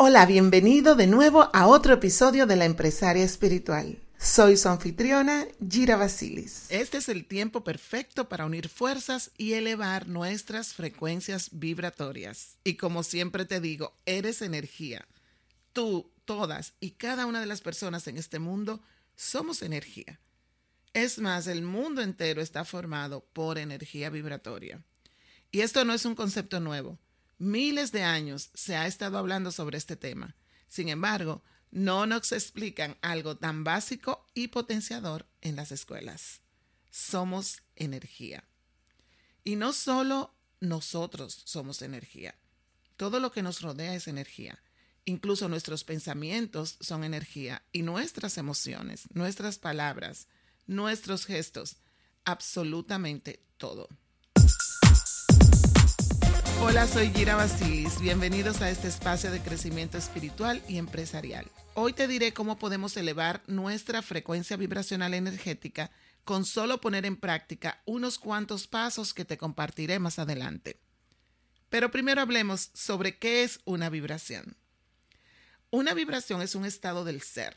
Hola, bienvenido de nuevo a otro episodio de La Empresaria Espiritual. Soy su anfitriona, Gira Basilis. Este es el tiempo perfecto para unir fuerzas y elevar nuestras frecuencias vibratorias. Y como siempre te digo, eres energía. Tú, todas y cada una de las personas en este mundo somos energía. Es más, el mundo entero está formado por energía vibratoria. Y esto no es un concepto nuevo miles de años se ha estado hablando sobre este tema. Sin embargo, no nos explican algo tan básico y potenciador en las escuelas. Somos energía. Y no solo nosotros somos energía. Todo lo que nos rodea es energía. Incluso nuestros pensamientos son energía y nuestras emociones, nuestras palabras, nuestros gestos, absolutamente todo. Hola, soy Gira Basilis. Bienvenidos a este espacio de crecimiento espiritual y empresarial. Hoy te diré cómo podemos elevar nuestra frecuencia vibracional energética con solo poner en práctica unos cuantos pasos que te compartiré más adelante. Pero primero hablemos sobre qué es una vibración. Una vibración es un estado del ser,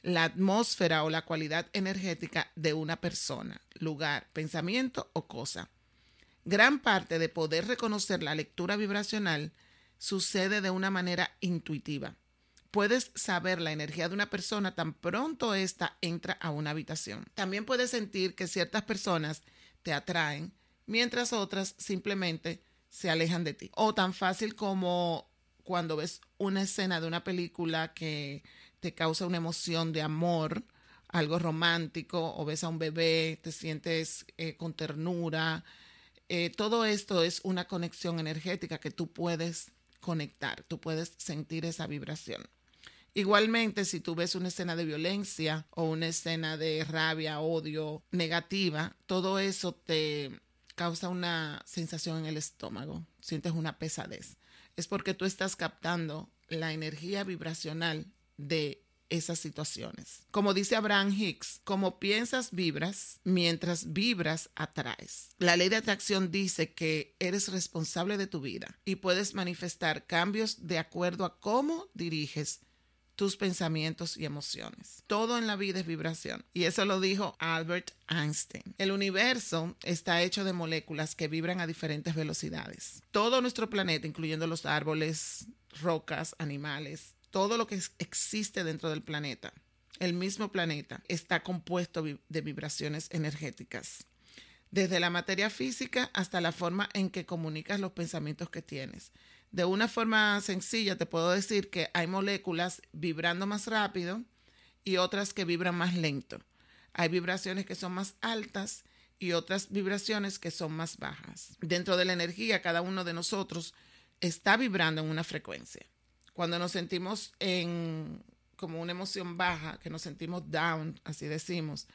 la atmósfera o la cualidad energética de una persona, lugar, pensamiento o cosa Gran parte de poder reconocer la lectura vibracional sucede de una manera intuitiva. Puedes saber la energía de una persona tan pronto ésta entra a una habitación. También puedes sentir que ciertas personas te atraen, mientras otras simplemente se alejan de ti. O tan fácil como cuando ves una escena de una película que te causa una emoción de amor, algo romántico, o ves a un bebé, te sientes eh, con ternura, eh, todo esto es una conexión energética que tú puedes conectar, tú puedes sentir esa vibración. Igualmente, si tú ves una escena de violencia o una escena de rabia, odio, negativa, todo eso te causa una sensación en el estómago, sientes una pesadez. Es porque tú estás captando la energía vibracional de esas situaciones. Como dice Abraham Hicks, como piensas, vibras, mientras vibras, atraes. La ley de atracción dice que eres responsable de tu vida y puedes manifestar cambios de acuerdo a cómo diriges tus pensamientos y emociones. Todo en la vida es vibración. Y eso lo dijo Albert Einstein. El universo está hecho de moléculas que vibran a diferentes velocidades. Todo nuestro planeta, incluyendo los árboles, rocas, animales, todo lo que existe dentro del planeta, el mismo planeta, está compuesto de vibraciones energéticas. Desde la materia física hasta la forma en que comunicas los pensamientos que tienes. De una forma sencilla te puedo decir que hay moléculas vibrando más rápido y otras que vibran más lento. Hay vibraciones que son más altas y otras vibraciones que son más bajas. Dentro de la energía, cada uno de nosotros está vibrando en una frecuencia. Cuando nos sentimos en como una emoción baja, que nos sentimos down, así decimos,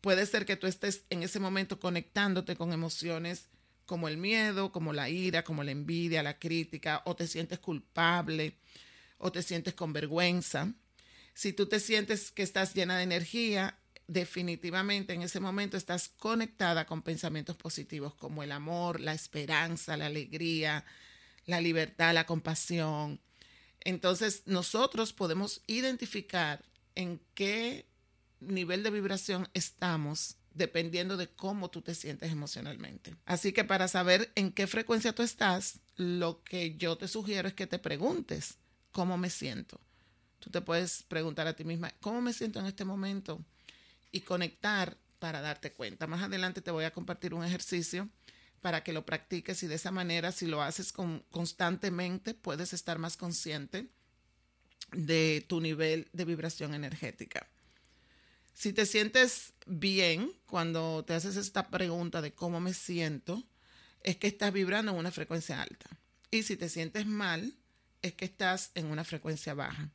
puede ser que tú estés en ese momento conectándote con emociones como el miedo, como la ira, como la envidia, la crítica, o te sientes culpable, o te sientes con vergüenza. Si tú te sientes que estás llena de energía, definitivamente en ese momento estás conectada con pensamientos positivos como el amor, la esperanza, la alegría, la libertad, la compasión, entonces, nosotros podemos identificar en qué nivel de vibración estamos dependiendo de cómo tú te sientes emocionalmente. Así que para saber en qué frecuencia tú estás, lo que yo te sugiero es que te preguntes cómo me siento. Tú te puedes preguntar a ti misma, ¿cómo me siento en este momento? Y conectar para darte cuenta. Más adelante te voy a compartir un ejercicio para que lo practiques y de esa manera, si lo haces constantemente, puedes estar más consciente de tu nivel de vibración energética. Si te sientes bien cuando te haces esta pregunta de cómo me siento, es que estás vibrando en una frecuencia alta. Y si te sientes mal, es que estás en una frecuencia baja.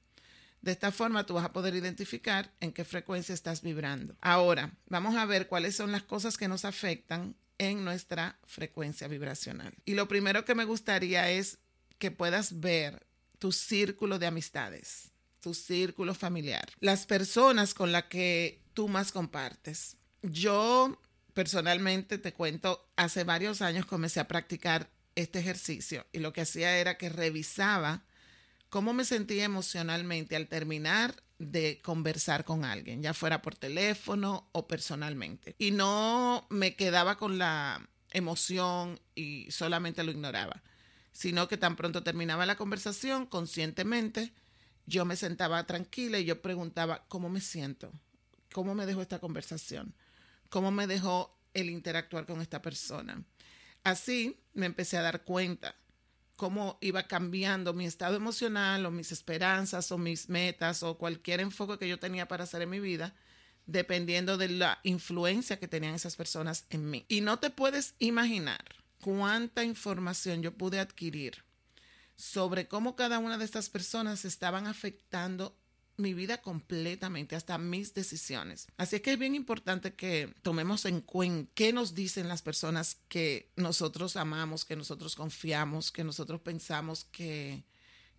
De esta forma tú vas a poder identificar en qué frecuencia estás vibrando. Ahora, vamos a ver cuáles son las cosas que nos afectan en nuestra frecuencia vibracional. Y lo primero que me gustaría es que puedas ver tu círculo de amistades, tu círculo familiar, las personas con las que tú más compartes. Yo personalmente te cuento, hace varios años comencé a practicar este ejercicio y lo que hacía era que revisaba cómo me sentía emocionalmente al terminar de conversar con alguien, ya fuera por teléfono o personalmente. Y no me quedaba con la emoción y solamente lo ignoraba, sino que tan pronto terminaba la conversación, conscientemente, yo me sentaba tranquila y yo preguntaba, ¿cómo me siento? ¿Cómo me dejó esta conversación? ¿Cómo me dejó el interactuar con esta persona? Así me empecé a dar cuenta cómo iba cambiando mi estado emocional o mis esperanzas o mis metas o cualquier enfoque que yo tenía para hacer en mi vida, dependiendo de la influencia que tenían esas personas en mí. Y no te puedes imaginar cuánta información yo pude adquirir sobre cómo cada una de estas personas estaban afectando mi vida completamente, hasta mis decisiones. Así que es bien importante que tomemos en cuenta qué nos dicen las personas que nosotros amamos, que nosotros confiamos, que nosotros pensamos que,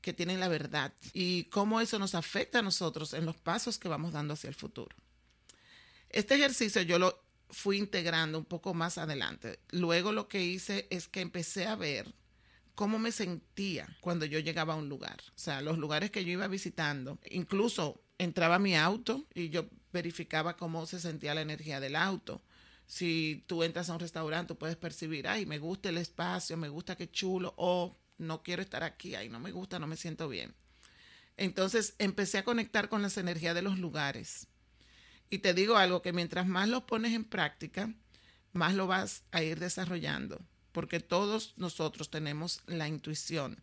que tienen la verdad y cómo eso nos afecta a nosotros en los pasos que vamos dando hacia el futuro. Este ejercicio yo lo fui integrando un poco más adelante. Luego lo que hice es que empecé a ver cómo me sentía cuando yo llegaba a un lugar. O sea, los lugares que yo iba visitando, incluso entraba a mi auto y yo verificaba cómo se sentía la energía del auto. Si tú entras a un restaurante, tú puedes percibir, ay, me gusta el espacio, me gusta qué chulo, o no quiero estar aquí, ay, no me gusta, no me siento bien. Entonces empecé a conectar con las energías de los lugares. Y te digo algo, que mientras más lo pones en práctica, más lo vas a ir desarrollando porque todos nosotros tenemos la intuición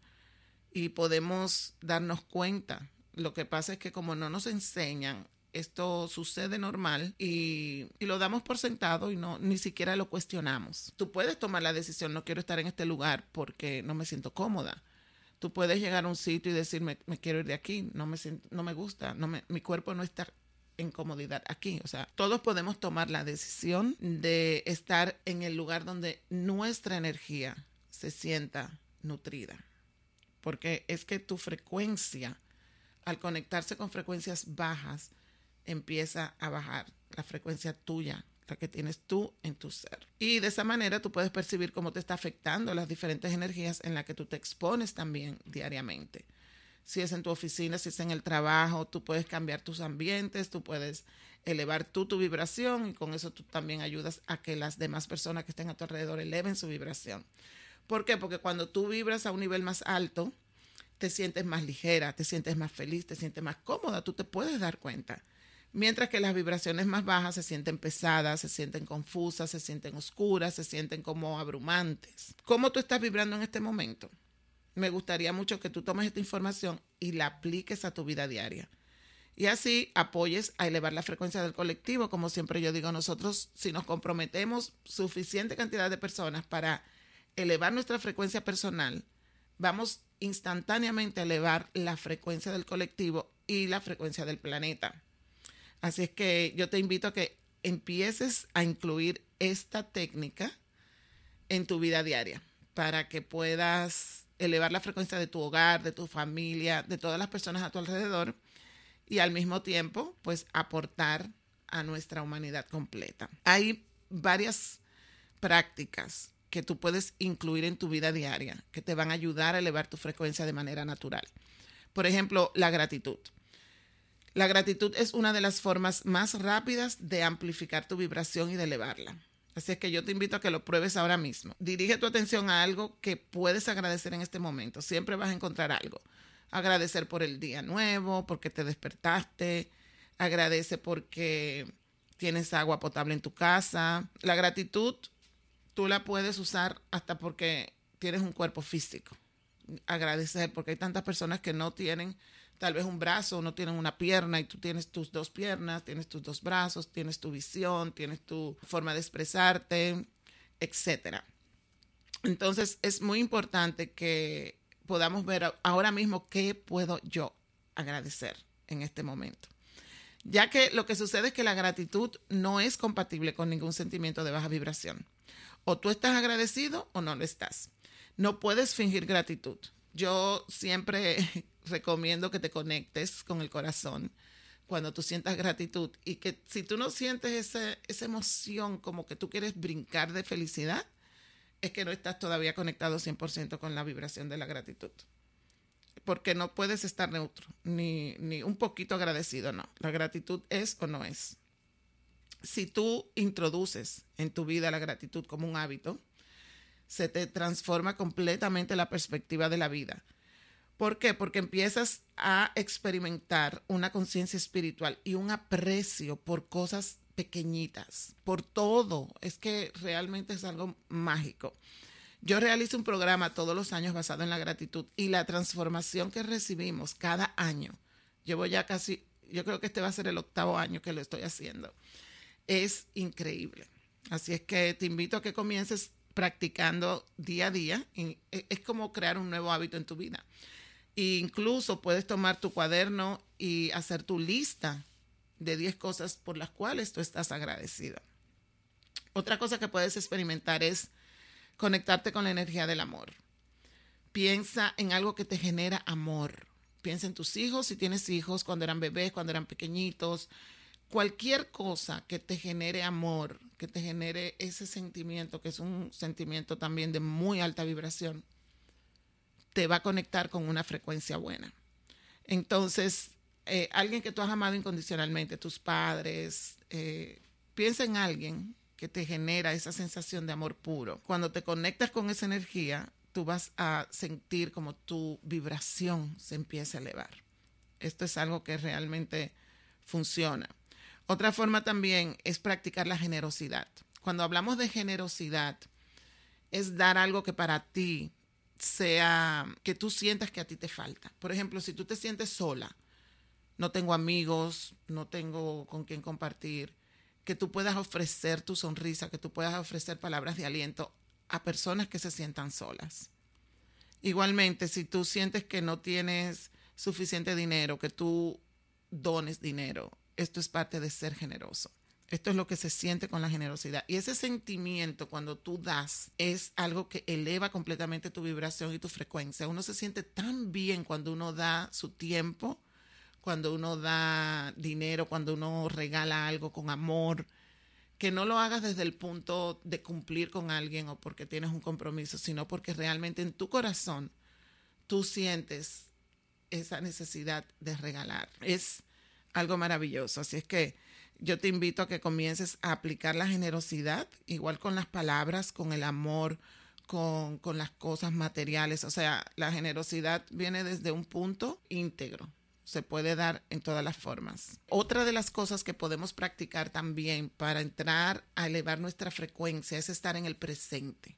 y podemos darnos cuenta. Lo que pasa es que como no nos enseñan, esto sucede normal y, lo damos por sentado y no ni siquiera lo cuestionamos. Tú puedes tomar la decisión, no quiero estar en este lugar porque no me siento cómoda. Tú puedes llegar a un sitio y decirme, me quiero ir de aquí, no me, no me gusta, no me, mi cuerpo no está en comodidad aquí. O sea, todos podemos tomar la decisión de estar en el lugar donde nuestra energía se sienta nutrida. Porque es que tu frecuencia, al conectarse con frecuencias bajas, empieza a bajar la frecuencia tuya, la que tienes tú en tu ser. Y de esa manera tú puedes percibir cómo te está afectando las diferentes energías en las que tú te expones también diariamente si es en tu oficina, si es en el trabajo, tú puedes cambiar tus ambientes, tú puedes elevar tú tu vibración y con eso tú también ayudas a que las demás personas que estén a tu alrededor eleven su vibración. ¿Por qué? Porque cuando tú vibras a un nivel más alto, te sientes más ligera, te sientes más feliz, te sientes más cómoda, tú te puedes dar cuenta. Mientras que las vibraciones más bajas se sienten pesadas, se sienten confusas, se sienten oscuras, se sienten como abrumantes. ¿Cómo tú estás vibrando en este momento? Me gustaría mucho que tú tomes esta información y la apliques a tu vida diaria. Y así apoyes a elevar la frecuencia del colectivo. Como siempre yo digo, nosotros si nos comprometemos suficiente cantidad de personas para elevar nuestra frecuencia personal, vamos instantáneamente a elevar la frecuencia del colectivo y la frecuencia del planeta. Así es que yo te invito a que empieces a incluir esta técnica en tu vida diaria para que puedas elevar la frecuencia de tu hogar, de tu familia, de todas las personas a tu alrededor y al mismo tiempo, pues aportar a nuestra humanidad completa. Hay varias prácticas que tú puedes incluir en tu vida diaria que te van a ayudar a elevar tu frecuencia de manera natural. Por ejemplo, la gratitud. La gratitud es una de las formas más rápidas de amplificar tu vibración y de elevarla. Así es que yo te invito a que lo pruebes ahora mismo. Dirige tu atención a algo que puedes agradecer en este momento. Siempre vas a encontrar algo. Agradecer por el día nuevo, porque te despertaste. Agradece porque tienes agua potable en tu casa. La gratitud tú la puedes usar hasta porque tienes un cuerpo físico. Agradecer porque hay tantas personas que no tienen tal vez un brazo, no tienen una pierna y tú tienes tus dos piernas, tienes tus dos brazos, tienes tu visión, tienes tu forma de expresarte, etcétera. Entonces es muy importante que podamos ver ahora mismo qué puedo yo agradecer en este momento. Ya que lo que sucede es que la gratitud no es compatible con ningún sentimiento de baja vibración. O tú estás agradecido o no lo estás. No puedes fingir gratitud. Yo siempre recomiendo que te conectes con el corazón cuando tú sientas gratitud y que si tú no sientes esa, esa emoción como que tú quieres brincar de felicidad, es que no estás todavía conectado 100% con la vibración de la gratitud. Porque no puedes estar neutro, ni, ni un poquito agradecido, no. La gratitud es o no es. Si tú introduces en tu vida la gratitud como un hábito, se te transforma completamente la perspectiva de la vida. ¿Por qué? Porque empiezas a experimentar una conciencia espiritual y un aprecio por cosas pequeñitas, por todo. Es que realmente es algo mágico. Yo realizo un programa todos los años basado en la gratitud y la transformación que recibimos cada año, llevo ya casi, yo creo que este va a ser el octavo año que lo estoy haciendo, es increíble. Así es que te invito a que comiences practicando día a día. E, es como crear un nuevo hábito en tu vida. Incluso puedes tomar tu cuaderno y hacer tu lista de 10 cosas por las cuales tú estás agradecida. Otra cosa que puedes experimentar es conectarte con la energía del amor. Piensa en algo que te genera amor. Piensa en tus hijos, si tienes hijos, cuando eran bebés, cuando eran pequeñitos. Cualquier cosa que te genere amor, que te genere ese sentimiento, que es un sentimiento también de muy alta vibración, te va a conectar con una frecuencia buena. Entonces, eh, alguien que tú has amado incondicionalmente, tus padres, eh, piensa en alguien que te genera esa sensación de amor puro. Cuando te conectas con esa energía, tú vas a sentir como tu vibración se empieza a elevar. Esto es algo que realmente funciona. Otra forma también es practicar la generosidad. Cuando hablamos de generosidad, es dar algo que para ti sea, que tú sientas que a ti te falta. Por ejemplo, si tú te sientes sola, no tengo amigos, no tengo con quién compartir, que tú puedas ofrecer tu sonrisa, que tú puedas ofrecer palabras de aliento a personas que se sientan solas. Igualmente, si tú sientes que no tienes suficiente dinero, que tú dones dinero, esto es parte de ser generoso. Esto es lo que se siente con la generosidad. Y ese sentimiento cuando tú das es algo que eleva completamente tu vibración y tu frecuencia. Uno se siente tan bien cuando uno da su tiempo, cuando uno da dinero, cuando uno regala algo con amor, que no lo hagas desde el punto de cumplir con alguien o porque tienes un compromiso, sino porque realmente en tu corazón tú sientes esa necesidad de regalar. Es algo maravilloso. Así es que yo te invito a que comiences a aplicar la generosidad, igual con las palabras, con el amor, con, con las cosas materiales. O sea, la generosidad viene desde un punto íntegro se puede dar en todas las formas. Otra de las cosas que podemos practicar también para entrar a elevar nuestra frecuencia es estar en el presente.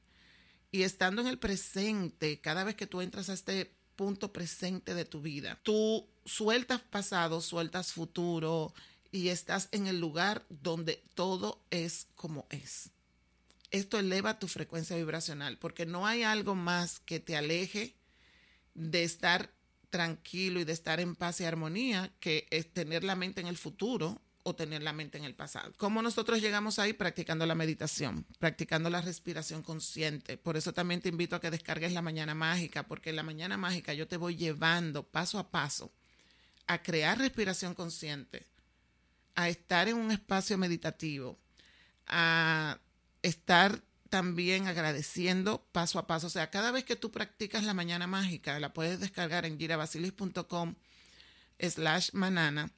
Y estando en el presente, cada vez que tú entras a este punto presente de tu vida, tú sueltas pasado, sueltas futuro y estás en el lugar donde todo es como es. Esto eleva tu frecuencia vibracional porque no hay algo más que te aleje de estar tranquilo y de estar en paz y armonía que es tener la mente en el futuro o tener la mente en el pasado. ¿Cómo nosotros llegamos ahí? Practicando la meditación, practicando la respiración consciente. Por eso también te invito a que descargues la mañana mágica, porque en la mañana mágica yo te voy llevando paso a paso a crear respiración consciente, a estar en un espacio meditativo, a estar también agradeciendo paso a paso. O sea, cada vez que tú practicas la mañana mágica, la puedes descargar en girabasilis.com slash manana,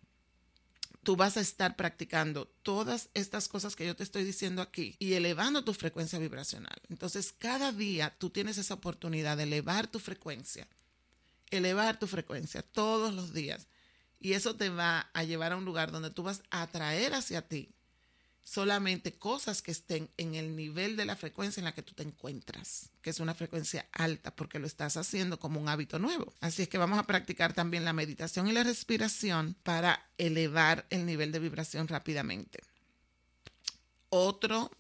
tú vas a estar practicando todas estas cosas que yo te estoy diciendo aquí y elevando tu frecuencia vibracional. Entonces, cada día tú tienes esa oportunidad de elevar tu frecuencia, elevar tu frecuencia todos los días. Y eso te va a llevar a un lugar donde tú vas a atraer hacia ti solamente cosas que estén en el nivel de la frecuencia en la que tú te encuentras, que es una frecuencia alta porque lo estás haciendo como un hábito nuevo. Así es que vamos a practicar también la meditación y la respiración para elevar el nivel de vibración rápidamente. Otro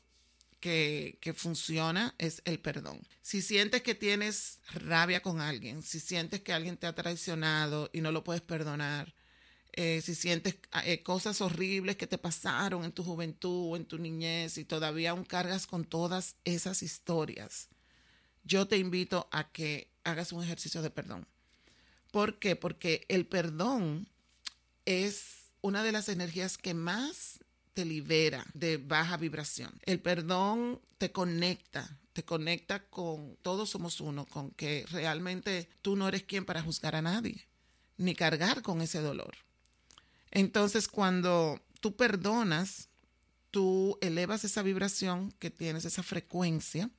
que, que, funciona es el perdón. Si sientes que tienes rabia con alguien, si sientes que alguien te ha traicionado y no lo puedes perdonar, eh, si sientes eh, cosas horribles que te pasaron en tu juventud o en tu niñez y todavía aún cargas con todas esas historias, yo te invito a que hagas un ejercicio de perdón. ¿Por qué? Porque el perdón es una de las energías que más te libera de baja vibración. El perdón te conecta, te conecta con todos somos uno, con que realmente tú no eres quien para juzgar a nadie, ni cargar con ese dolor. Entonces, cuando tú perdonas, tú elevas esa vibración que tienes, esa frecuencia,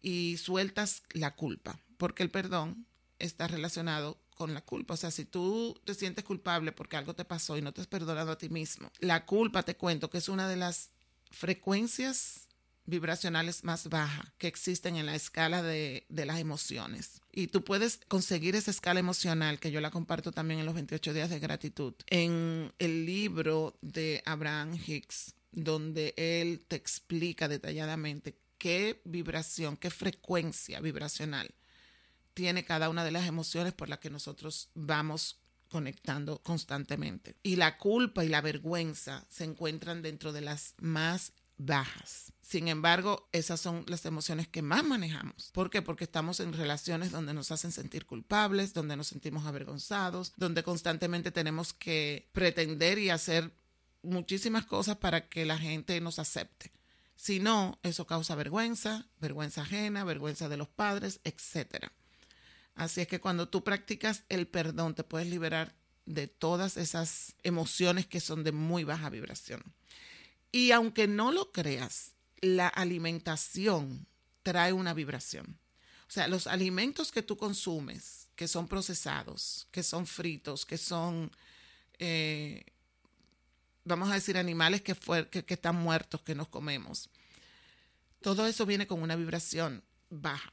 y sueltas la culpa, porque el perdón está relacionado con la culpa. O sea, si tú te sientes culpable porque algo te pasó y no te has perdonado a ti mismo, la culpa, te cuento, que es una de las frecuencias vibracionales más bajas que existen en la escala de, de, las emociones. Y tú puedes conseguir esa escala emocional, que yo la comparto también en los 28 días de gratitud, en el libro de Abraham Hicks, donde él te explica detalladamente qué vibración, qué frecuencia vibracional tiene cada una de las emociones por las que nosotros vamos conectando constantemente. Y la culpa y la vergüenza se encuentran dentro de las más bajas. Sin embargo, esas son las emociones que más manejamos. ¿Por qué? Porque estamos en relaciones donde nos hacen sentir culpables, donde nos sentimos avergonzados, donde constantemente tenemos que pretender y hacer muchísimas cosas para que la gente nos acepte. Si no, eso causa vergüenza, vergüenza ajena, vergüenza de los padres, etc. Así es que cuando tú practicas el perdón, te puedes liberar de todas esas emociones que son de muy baja vibración. Y aunque no lo creas, la alimentación trae una vibración. O sea, los alimentos que tú consumes, que son procesados, que son fritos, que son, eh, vamos a decir, animales que, que están muertos, que nos comemos, todo eso viene con una vibración baja.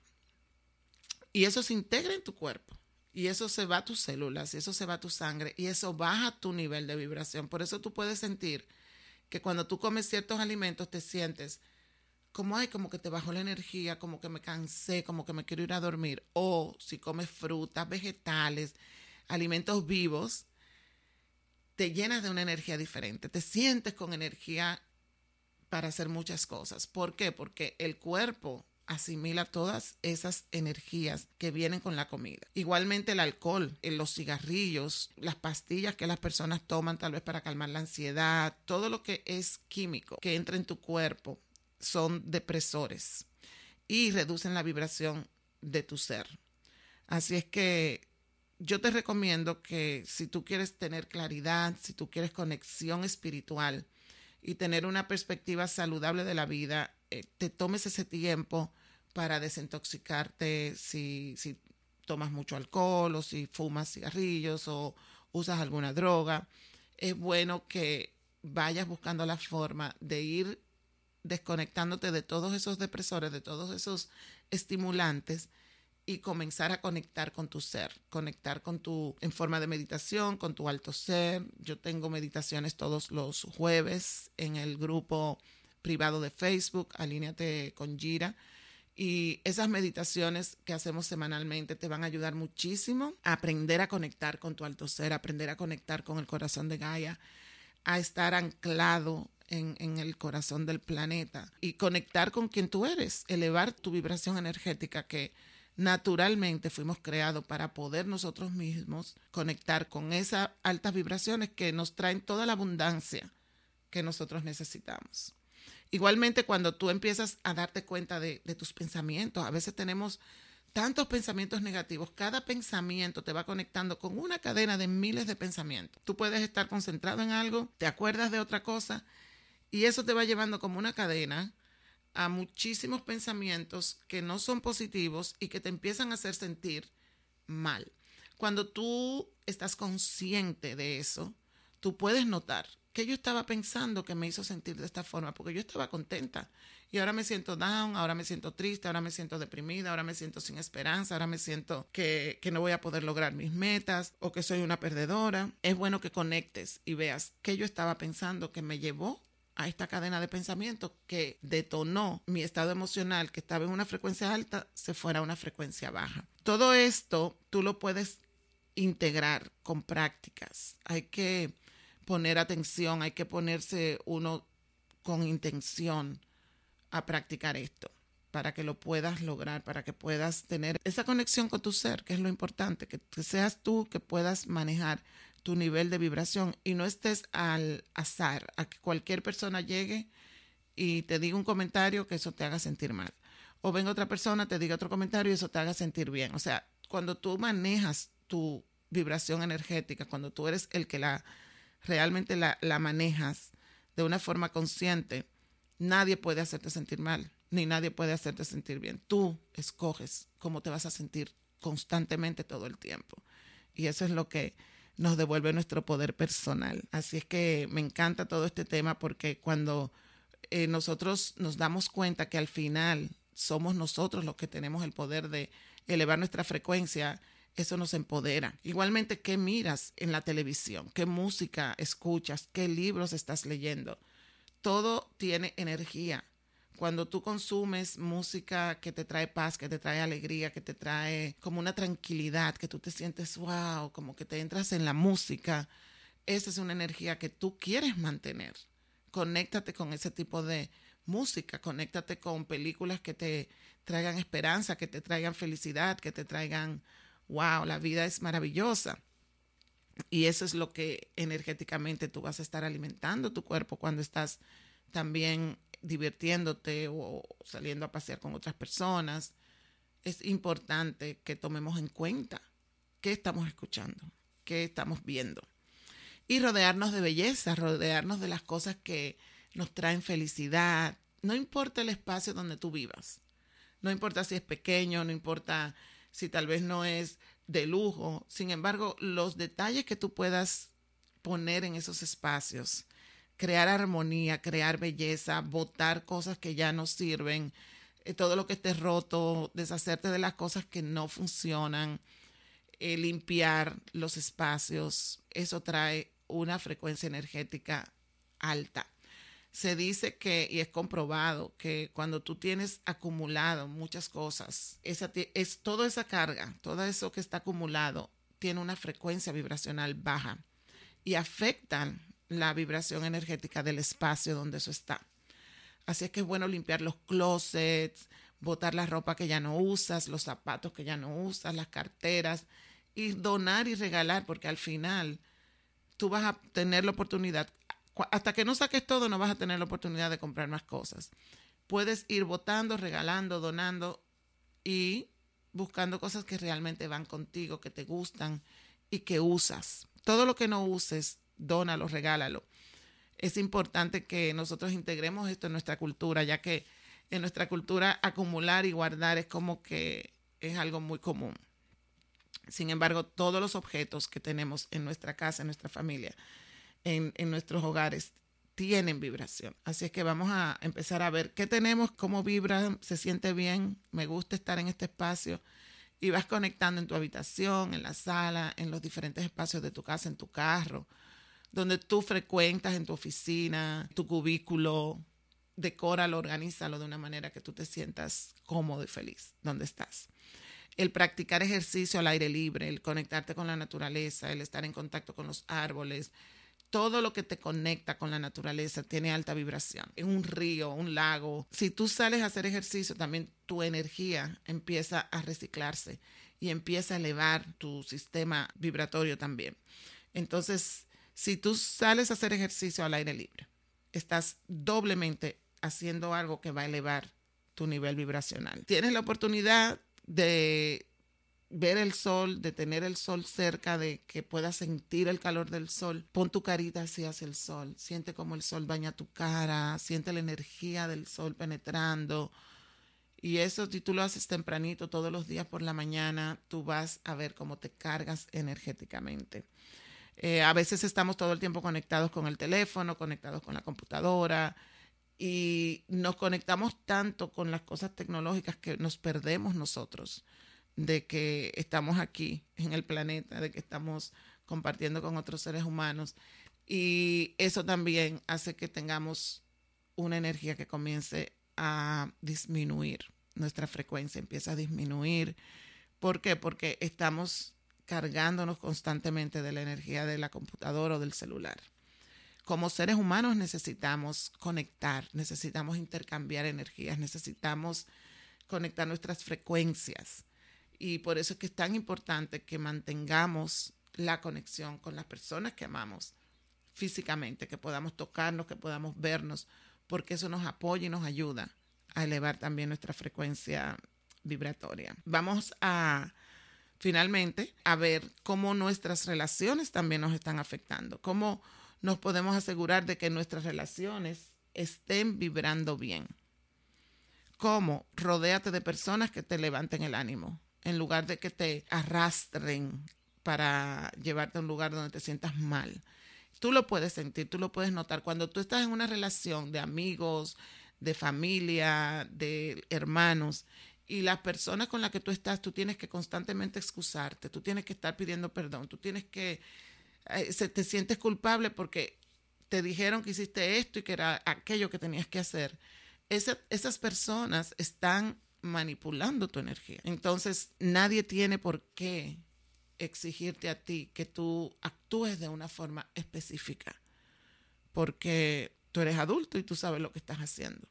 Y eso se integra en tu cuerpo. Y eso se va a tus células, y eso se va a tu sangre, y eso baja tu nivel de vibración. Por eso tú puedes sentir que cuando tú comes ciertos alimentos te sientes como, hay como que te bajó la energía, como que me cansé, como que me quiero ir a dormir. O si comes frutas, vegetales, alimentos vivos, te llenas de una energía diferente, te sientes con energía para hacer muchas cosas. ¿Por qué? Porque el cuerpo asimila todas esas energías que vienen con la comida. Igualmente el alcohol, los cigarrillos, las pastillas que las personas toman tal vez para calmar la ansiedad, todo lo que es químico que entra en tu cuerpo son depresores y reducen la vibración de tu ser. Así es que yo te recomiendo que si tú quieres tener claridad, si tú quieres conexión espiritual y tener una perspectiva saludable de la vida, eh, te tomes ese tiempo para desintoxicarte si, si tomas mucho alcohol o si fumas cigarrillos o usas alguna droga. Es bueno que vayas buscando la forma de ir desconectándote de todos esos depresores, de todos esos estimulantes y comenzar a conectar con tu ser, conectar con tu, en forma de meditación, con tu alto ser. Yo tengo meditaciones todos los jueves en el grupo privado de Facebook, Alíneate con Gira y esas meditaciones que hacemos semanalmente te van a ayudar muchísimo a aprender a conectar con tu alto ser, a aprender a conectar con el corazón de Gaia, a estar anclado en, en, el corazón del planeta y conectar con quien tú eres, elevar tu vibración energética que naturalmente fuimos creados para poder nosotros mismos conectar con esas altas vibraciones que nos traen toda la abundancia que nosotros necesitamos. Igualmente, cuando tú empiezas a darte cuenta de, tus pensamientos, a veces tenemos tantos pensamientos negativos, cada pensamiento te va conectando con una cadena de miles de pensamientos. Tú puedes estar concentrado en algo, te acuerdas de otra cosa y eso te va llevando como una cadena a muchísimos pensamientos que no son positivos y que te empiezan a hacer sentir mal. Cuando tú estás consciente de eso, tú puedes notar que yo estaba pensando que me hizo sentir de esta forma? Porque yo estaba contenta y ahora me siento down, ahora me siento triste, ahora me siento deprimida, ahora me siento sin esperanza, ahora me siento que, que no voy a poder lograr mis metas o que soy una perdedora. Es bueno que conectes y veas qué yo estaba pensando que me llevó a esta cadena de pensamiento que detonó mi estado emocional que estaba en una frecuencia alta se fuera a una frecuencia baja. Todo esto tú lo puedes integrar con prácticas. Hay que poner atención, hay que ponerse uno con intención a practicar esto para que lo puedas lograr, para que puedas tener esa conexión con tu ser, que es lo importante, que, seas tú que puedas manejar tu nivel de vibración y no estés al azar, a que cualquier persona llegue y te diga un comentario que eso te haga sentir mal. O venga otra persona, te diga otro comentario y eso te haga sentir bien. O sea, cuando tú manejas tu vibración energética, cuando tú eres el que la realmente la, la manejas de una forma consciente, nadie puede hacerte sentir mal, ni nadie puede hacerte sentir bien. Tú escoges cómo te vas a sentir constantemente todo el tiempo. Y eso es lo que nos devuelve nuestro poder personal. Así es que me encanta todo este tema porque cuando eh, nosotros nos damos cuenta que al final somos nosotros los que tenemos el poder de elevar nuestra frecuencia, eso nos empodera. Igualmente, ¿qué miras en la televisión? ¿Qué música escuchas? ¿Qué libros estás leyendo? Todo tiene energía. Cuando tú consumes música que te trae paz, que te trae alegría, que te trae como una tranquilidad, que tú te sientes wow, como que te entras en la música, esa es una energía que tú quieres mantener. Conéctate con ese tipo de música, conéctate con películas que te traigan esperanza, que te traigan felicidad, que te traigan wow, la vida es maravillosa. Y eso es lo que energéticamente tú vas a estar alimentando tu cuerpo cuando estás también divirtiéndote o saliendo a pasear con otras personas, es importante que tomemos en cuenta qué estamos escuchando, qué estamos viendo. Y rodearnos de belleza, rodearnos de las cosas que nos traen felicidad. No importa el espacio donde tú vivas. No importa si es pequeño, no importa si tal vez no es de lujo. Sin embargo, los detalles que tú puedas poner en esos espacios crear armonía, crear belleza, botar cosas que ya no sirven, eh, todo lo que esté roto, deshacerte de las cosas que no funcionan, eh, limpiar los espacios, eso trae una frecuencia energética alta. Se dice que, y es comprobado, que cuando tú tienes acumulado muchas cosas, esa, es toda esa carga, todo eso que está acumulado, tiene una frecuencia vibracional baja y afectan la vibración energética del espacio donde eso está. Así es que es bueno limpiar los closets, botar la ropa que ya no usas, los zapatos que ya no usas, las carteras y donar y regalar, porque al final tú vas a tener la oportunidad, hasta que no saques todo, no vas a tener la oportunidad de comprar más cosas. Puedes ir votando, regalando, donando y buscando cosas que realmente van contigo, que te gustan y que usas. Todo lo que no uses, dónalo, regálalo. Es importante que nosotros integremos esto en nuestra cultura, ya que en nuestra cultura acumular y guardar es como que es algo muy común. Sin embargo, todos los objetos que tenemos en nuestra casa, en nuestra familia, en, en nuestros hogares, tienen vibración. Así es que vamos a empezar a ver qué tenemos, cómo vibra, se siente bien, me gusta estar en este espacio y vas conectando en tu habitación, en la sala, en los diferentes espacios de tu casa, en tu carro, donde tú frecuentas en tu oficina, tu cubículo, decóralo, organízalo de una manera que tú te sientas cómodo y feliz donde estás. El practicar ejercicio al aire libre, el conectarte con la naturaleza, el estar en contacto con los árboles, todo lo que te conecta con la naturaleza tiene alta vibración. En un río, un lago, si tú sales a hacer ejercicio, también tu energía empieza a reciclarse y empieza a elevar tu sistema vibratorio también. Entonces, si tú sales a hacer ejercicio al aire libre, estás doblemente haciendo algo que va a elevar tu nivel vibracional. Tienes la oportunidad de ver el sol, de tener el sol cerca, de que puedas sentir el calor del sol. Pon tu carita hacia el sol, siente cómo el sol baña tu cara, siente la energía del sol penetrando. Y eso, si tú lo haces tempranito todos los días por la mañana, tú vas a ver cómo te cargas energéticamente. Eh, a veces estamos todo el tiempo conectados con el teléfono, conectados con la computadora y nos conectamos tanto con las cosas tecnológicas que nos perdemos nosotros de que estamos aquí en el planeta, de que estamos compartiendo con otros seres humanos. Y eso también hace que tengamos una energía que comience a disminuir. Nuestra frecuencia empieza a disminuir. ¿Por qué? Porque estamos cargándonos constantemente de la energía de la computadora o del celular. Como seres humanos necesitamos conectar, necesitamos intercambiar energías, necesitamos conectar nuestras frecuencias. Y por eso es que es tan importante que mantengamos la conexión con las personas que amamos físicamente, que podamos tocarnos, que podamos vernos, porque eso nos apoya y nos ayuda a elevar también nuestra frecuencia vibratoria. Vamos a finalmente a ver cómo nuestras relaciones también nos están afectando, cómo nos podemos asegurar de que nuestras relaciones estén vibrando bien. ¿Cómo? Rodéate de personas que te levanten el ánimo, en lugar de que te arrastren para llevarte a un lugar donde te sientas mal. Tú lo puedes sentir, tú lo puedes notar. Cuando tú estás en una relación de amigos, de familia, de hermanos, y las personas con las que tú estás, tú tienes que constantemente excusarte, tú tienes que estar pidiendo perdón, tú tienes que, eh, se, te sientes culpable porque te dijeron que hiciste esto y que era aquello que tenías que hacer. esas personas están manipulando tu energía. Entonces, nadie tiene por qué exigirte a ti que tú actúes de una forma específica, porque tú eres adulto y tú sabes lo que estás haciendo.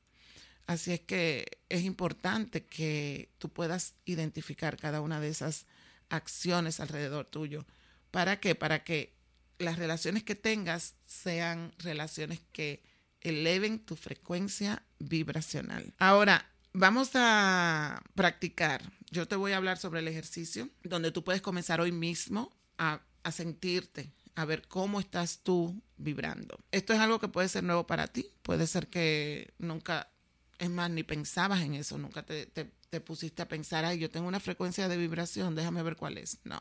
Así es que es importante que tú puedas identificar cada una de esas acciones alrededor tuyo. ¿Para qué? Para que las relaciones que tengas sean relaciones que eleven tu frecuencia vibracional. Ahora, vamos a practicar yo te voy a hablar sobre el ejercicio, donde tú puedes comenzar hoy mismo a, sentirte, a ver cómo estás tú vibrando. Esto es algo que puede ser nuevo para ti, puede ser que nunca, es más, ni pensabas en eso, nunca te, te pusiste a pensar, ay, yo tengo una frecuencia de vibración, déjame ver cuál es. No.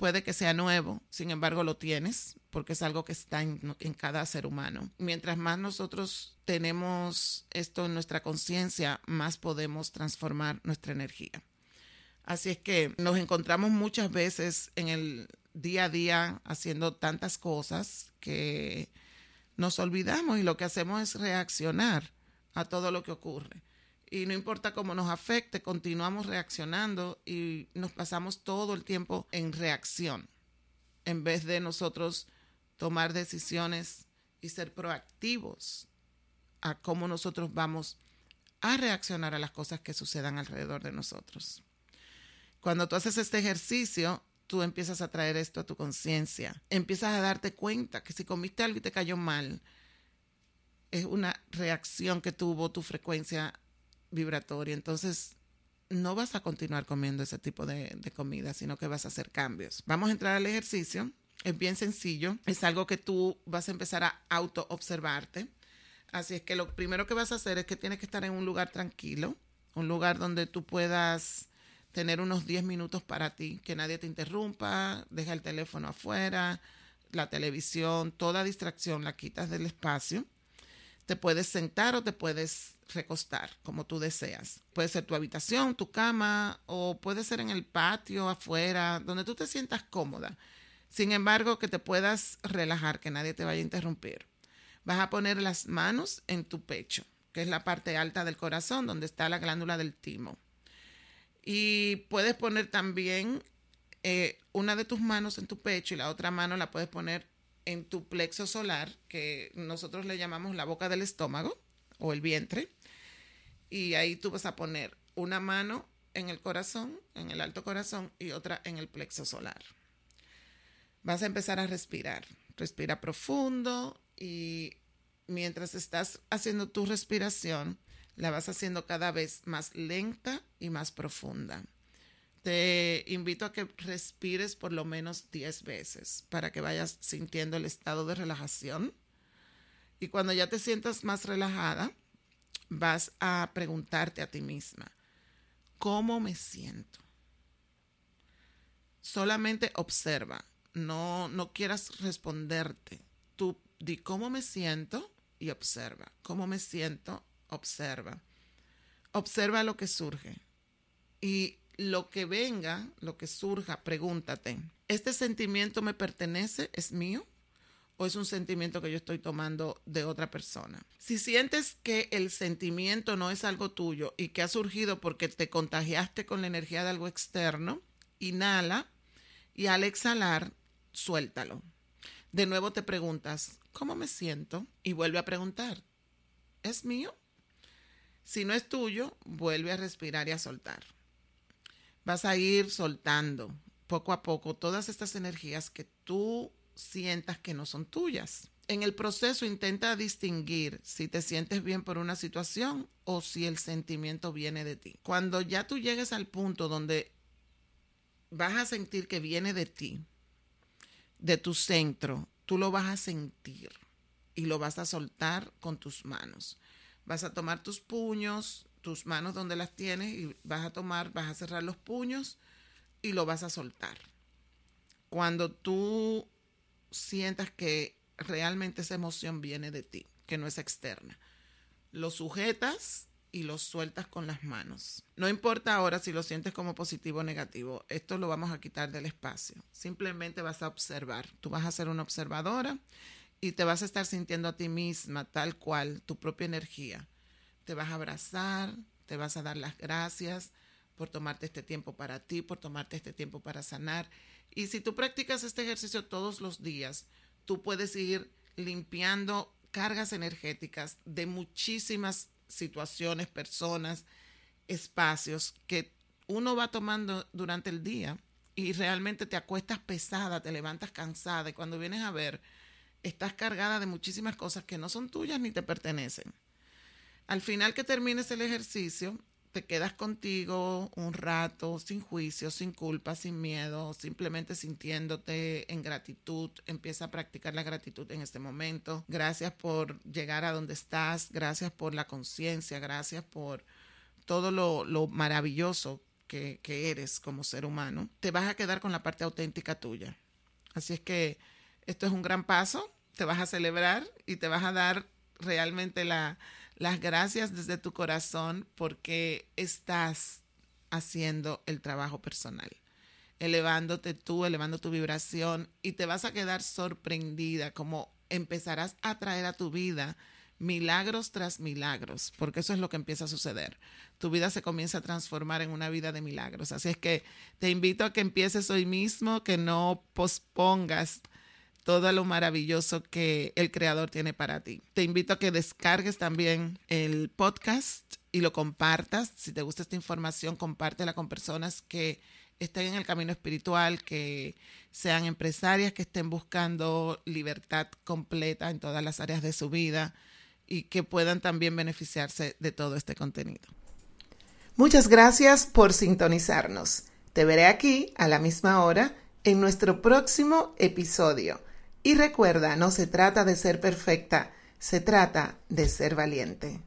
Puede que sea nuevo, sin embargo lo tienes, porque es algo que está en, cada ser humano. Mientras más nosotros tenemos esto en nuestra conciencia, más podemos transformar nuestra energía. Así es que nos encontramos muchas veces en el día a día haciendo tantas cosas que nos olvidamos y lo que hacemos es reaccionar a todo lo que ocurre y no importa cómo nos afecte, continuamos reaccionando y nos pasamos todo el tiempo en reacción, en vez de nosotros tomar decisiones y ser proactivos a cómo nosotros vamos a reaccionar a las cosas que sucedan alrededor de nosotros. Cuando tú haces este ejercicio, tú empiezas a traer esto a tu conciencia. Empiezas a darte cuenta que si comiste algo y te cayó mal, es una reacción que tuvo tu frecuencia vibratoria. Entonces, no vas a continuar comiendo ese tipo de, comida, sino que vas a hacer cambios. Vamos a entrar al ejercicio. Es bien sencillo. Es algo que tú vas a empezar a auto observarte. Así es que lo primero que vas a hacer es que tienes que estar en un lugar tranquilo, un lugar donde tú puedas tener unos 10 minutos para ti, que nadie te interrumpa, deja el teléfono afuera, la televisión, toda distracción la quitas del espacio te puedes sentar o te puedes recostar, como tú deseas. Puede ser tu habitación, tu cama, o puede ser en el patio, afuera, donde tú te sientas cómoda. Sin embargo, que te puedas relajar, que nadie te vaya a interrumpir. Vas a poner las manos en tu pecho, que es la parte alta del corazón, donde está la glándula del timo. Y puedes poner también eh, una de tus manos en tu pecho y la otra mano la puedes poner en tu plexo solar, que nosotros le llamamos la boca del estómago o el vientre, y ahí tú vas a poner una mano en el corazón, en el alto corazón, y otra en el plexo solar. Vas a empezar a respirar. Respira profundo y mientras estás haciendo tu respiración, la vas haciendo cada vez más lenta y más profunda te invito a que respires por lo menos 10 veces para que vayas sintiendo el estado de relajación. Y cuando ya te sientas más relajada, vas a preguntarte a ti misma, ¿cómo me siento? Solamente observa, no, no quieras responderte. Tú di cómo me siento y observa. ¿Cómo me siento? Observa. Observa lo que surge. Y lo que venga, lo que surja, pregúntate, ¿este sentimiento me pertenece? ¿Es mío? o es un sentimiento que yo estoy tomando de otra persona. Si sientes que el sentimiento no es algo tuyo y que ha surgido porque te contagiaste con la energía de algo externo, inhala y al exhalar, suéltalo. De nuevo te preguntas, ¿cómo me siento? Y vuelve a preguntar, ¿es mío? Si no es tuyo, vuelve a respirar y a soltar. Vas a ir soltando poco a poco todas estas energías que tú sientas que no son tuyas. En el proceso intenta distinguir si te sientes bien por una situación o si el sentimiento viene de ti. Cuando ya tú llegues al punto donde vas a sentir que viene de ti, de tu centro, tú lo vas a sentir y lo vas a soltar con tus manos. Vas a tomar tus puños, tus manos donde las tienes y vas a tomar, vas a cerrar los puños y lo vas a soltar. Cuando tú sientas que realmente esa emoción viene de ti, que no es externa, lo sujetas y lo sueltas con las manos. No importa ahora si lo sientes como positivo o negativo, esto lo vamos a quitar del espacio. Simplemente vas a observar. Tú vas a ser una observadora y te vas a estar sintiendo a ti misma tal cual, tu propia energía. Te vas a abrazar, te vas a dar las gracias por tomarte este tiempo para ti, por tomarte este tiempo para sanar. Y si tú practicas este ejercicio todos los días, tú puedes ir limpiando cargas energéticas de muchísimas situaciones, personas, espacios que uno va tomando durante el día y realmente te acuestas pesada, te levantas cansada y cuando vienes a ver, estás cargada de muchísimas cosas que no son tuyas ni te pertenecen. Al final que termines el ejercicio, te quedas contigo un rato sin juicio, sin culpa, sin miedo, simplemente sintiéndote en gratitud. Empieza a practicar la gratitud en este momento. Gracias por llegar a donde estás, gracias por la conciencia, gracias por todo lo, maravilloso que, eres como ser humano. Te vas a quedar con la parte auténtica tuya. Así es que esto es un gran paso, te vas a celebrar y te vas a dar realmente la las gracias desde tu corazón porque estás haciendo el trabajo personal, elevándote tú, elevando tu vibración y te vas a quedar sorprendida como empezarás a traer a tu vida milagros tras milagros, porque eso es lo que empieza a suceder. Tu vida se comienza a transformar en una vida de milagros. Así es que te invito a que empieces hoy mismo, que no pospongas todo lo maravilloso que el creador tiene para ti. Te invito a que descargues también el podcast y lo compartas. Si te gusta esta información, compártela con personas que estén en el camino espiritual, que sean empresarias, que estén buscando libertad completa en todas las áreas de su vida y que puedan también beneficiarse de todo este contenido. Muchas gracias por sintonizarnos. Te veré aquí a la misma hora en nuestro próximo episodio. Y recuerda, no se trata de ser perfecta, se trata de ser valiente.